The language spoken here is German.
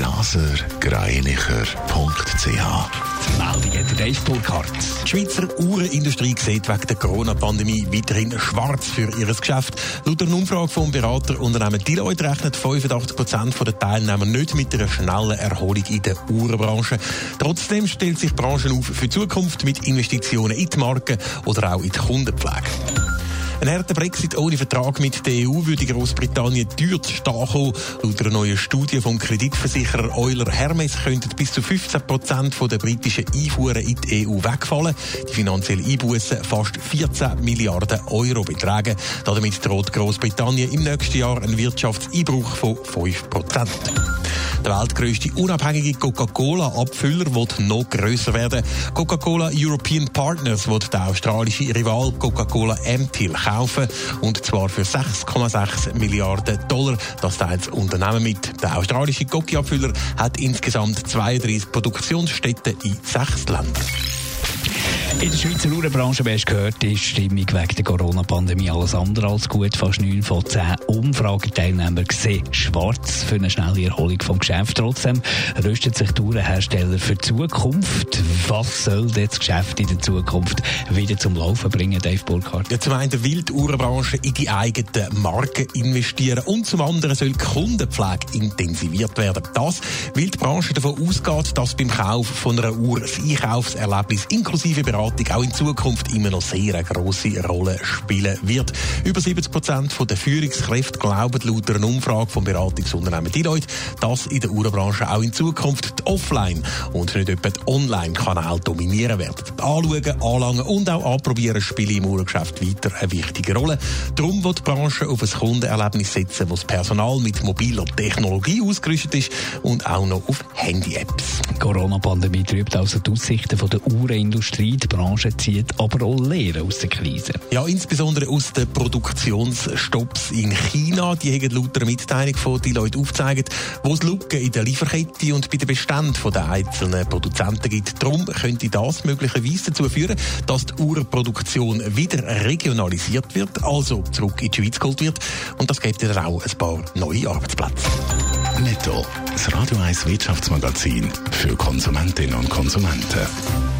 blasergreinicher.ch Meldung hat Dave Burkhardt. Die Schweizer Uhrenindustrie sieht wegen der Corona-Pandemie weiterhin schwarz für ihr Geschäft. Laut einer Umfrage vom Beraterunternehmen Deloitte rechnet 85 Prozent der Teilnehmer nicht mit einer schnellen Erholung in der Uhrenbranche. Trotzdem stellt sich die Branche auf für die Zukunft mit Investitionen in die Marke oder auch in die Kundenpflege. Ein harter Brexit ohne Vertrag mit der EU würde Großbritannien teuer zu stehen kommen. Laut einer neuen Studie vom Kreditversicherer Euler Hermes könnten bis zu 15 Prozent der britischen Einfuhren in die EU wegfallen. Die finanzielle Einbußen fast 14 Milliarden Euro betragen. Damit droht Großbritannien im nächsten Jahr einen Wirtschaftseinbruch von 5 Prozent. Der weltgrößte unabhängige Coca-Cola-Abfüller wird noch grösser werden. Coca-Cola European Partners wird der australische Rival Coca-Cola Emptil kaufen und zwar für 6,6 Milliarden Dollar. Das teilt das Unternehmen mit. Der australische Coca-Abfüller hat insgesamt 32 Produktionsstätten in sechs Ländern. In der Schweizer Uhrenbranche, wie gehört, ist die Stimmung wegen der Corona-Pandemie alles andere als gut. Fast 9 von 10 Umfrageteilnehmern sehen schwarz für eine schnelle Erholung vom Geschäft. Trotzdem rüstet sich die Uhrenhersteller für die Zukunft. Was soll das Geschäft in der Zukunft wieder zum Laufen bringen, Dave Burkhardt? Ja, zum einen will die Uhrenbranche in die eigenen Marken investieren und zum anderen soll die Kundenpflege intensiviert werden. Das, weil die Branche davon ausgeht, dass beim Kauf von einer Uhr das Einkaufserlebnis inklusive Beratung auch in Zukunft immer noch sehr eine grosse Rolle spielen wird. Über 70 Prozent der Führungskräfte glauben laut einer Umfrage vom Beratungsunternehmen Deloitte, dass in der Uhrenbranche auch in Zukunft die Offline- und nicht etwa die Online-Kanäle dominieren werden. Anschauen, Anlangen und auch Anprobieren spielen im Uhrengeschäft weiter eine wichtige Rolle. Darum wird die Branche auf ein Kundenerlebnis setzen, wo das Personal mit mobiler Technologie ausgerüstet ist und auch noch auf Handy-Apps. Die Corona-Pandemie trübt also die Aussichten der Uhrenindustrie. Die Branche zieht aber auch Lehren aus der Krise. Ja, insbesondere aus den Produktionsstopps in China. Die haben laut einer Mitteilung von Deloitte aufgezeigt, wo es Lücken in der Lieferkette und bei den Beständen der einzelnen Produzenten gibt. Darum könnte das möglicherweise dazu führen, dass die Uhrenproduktion wieder regionalisiert wird, also zurück in die Schweiz geholt wird. Und das gibt dann auch ein paar neue Arbeitsplätze. Netto, das Radio 1 Wirtschaftsmagazin für Konsumentinnen und Konsumenten.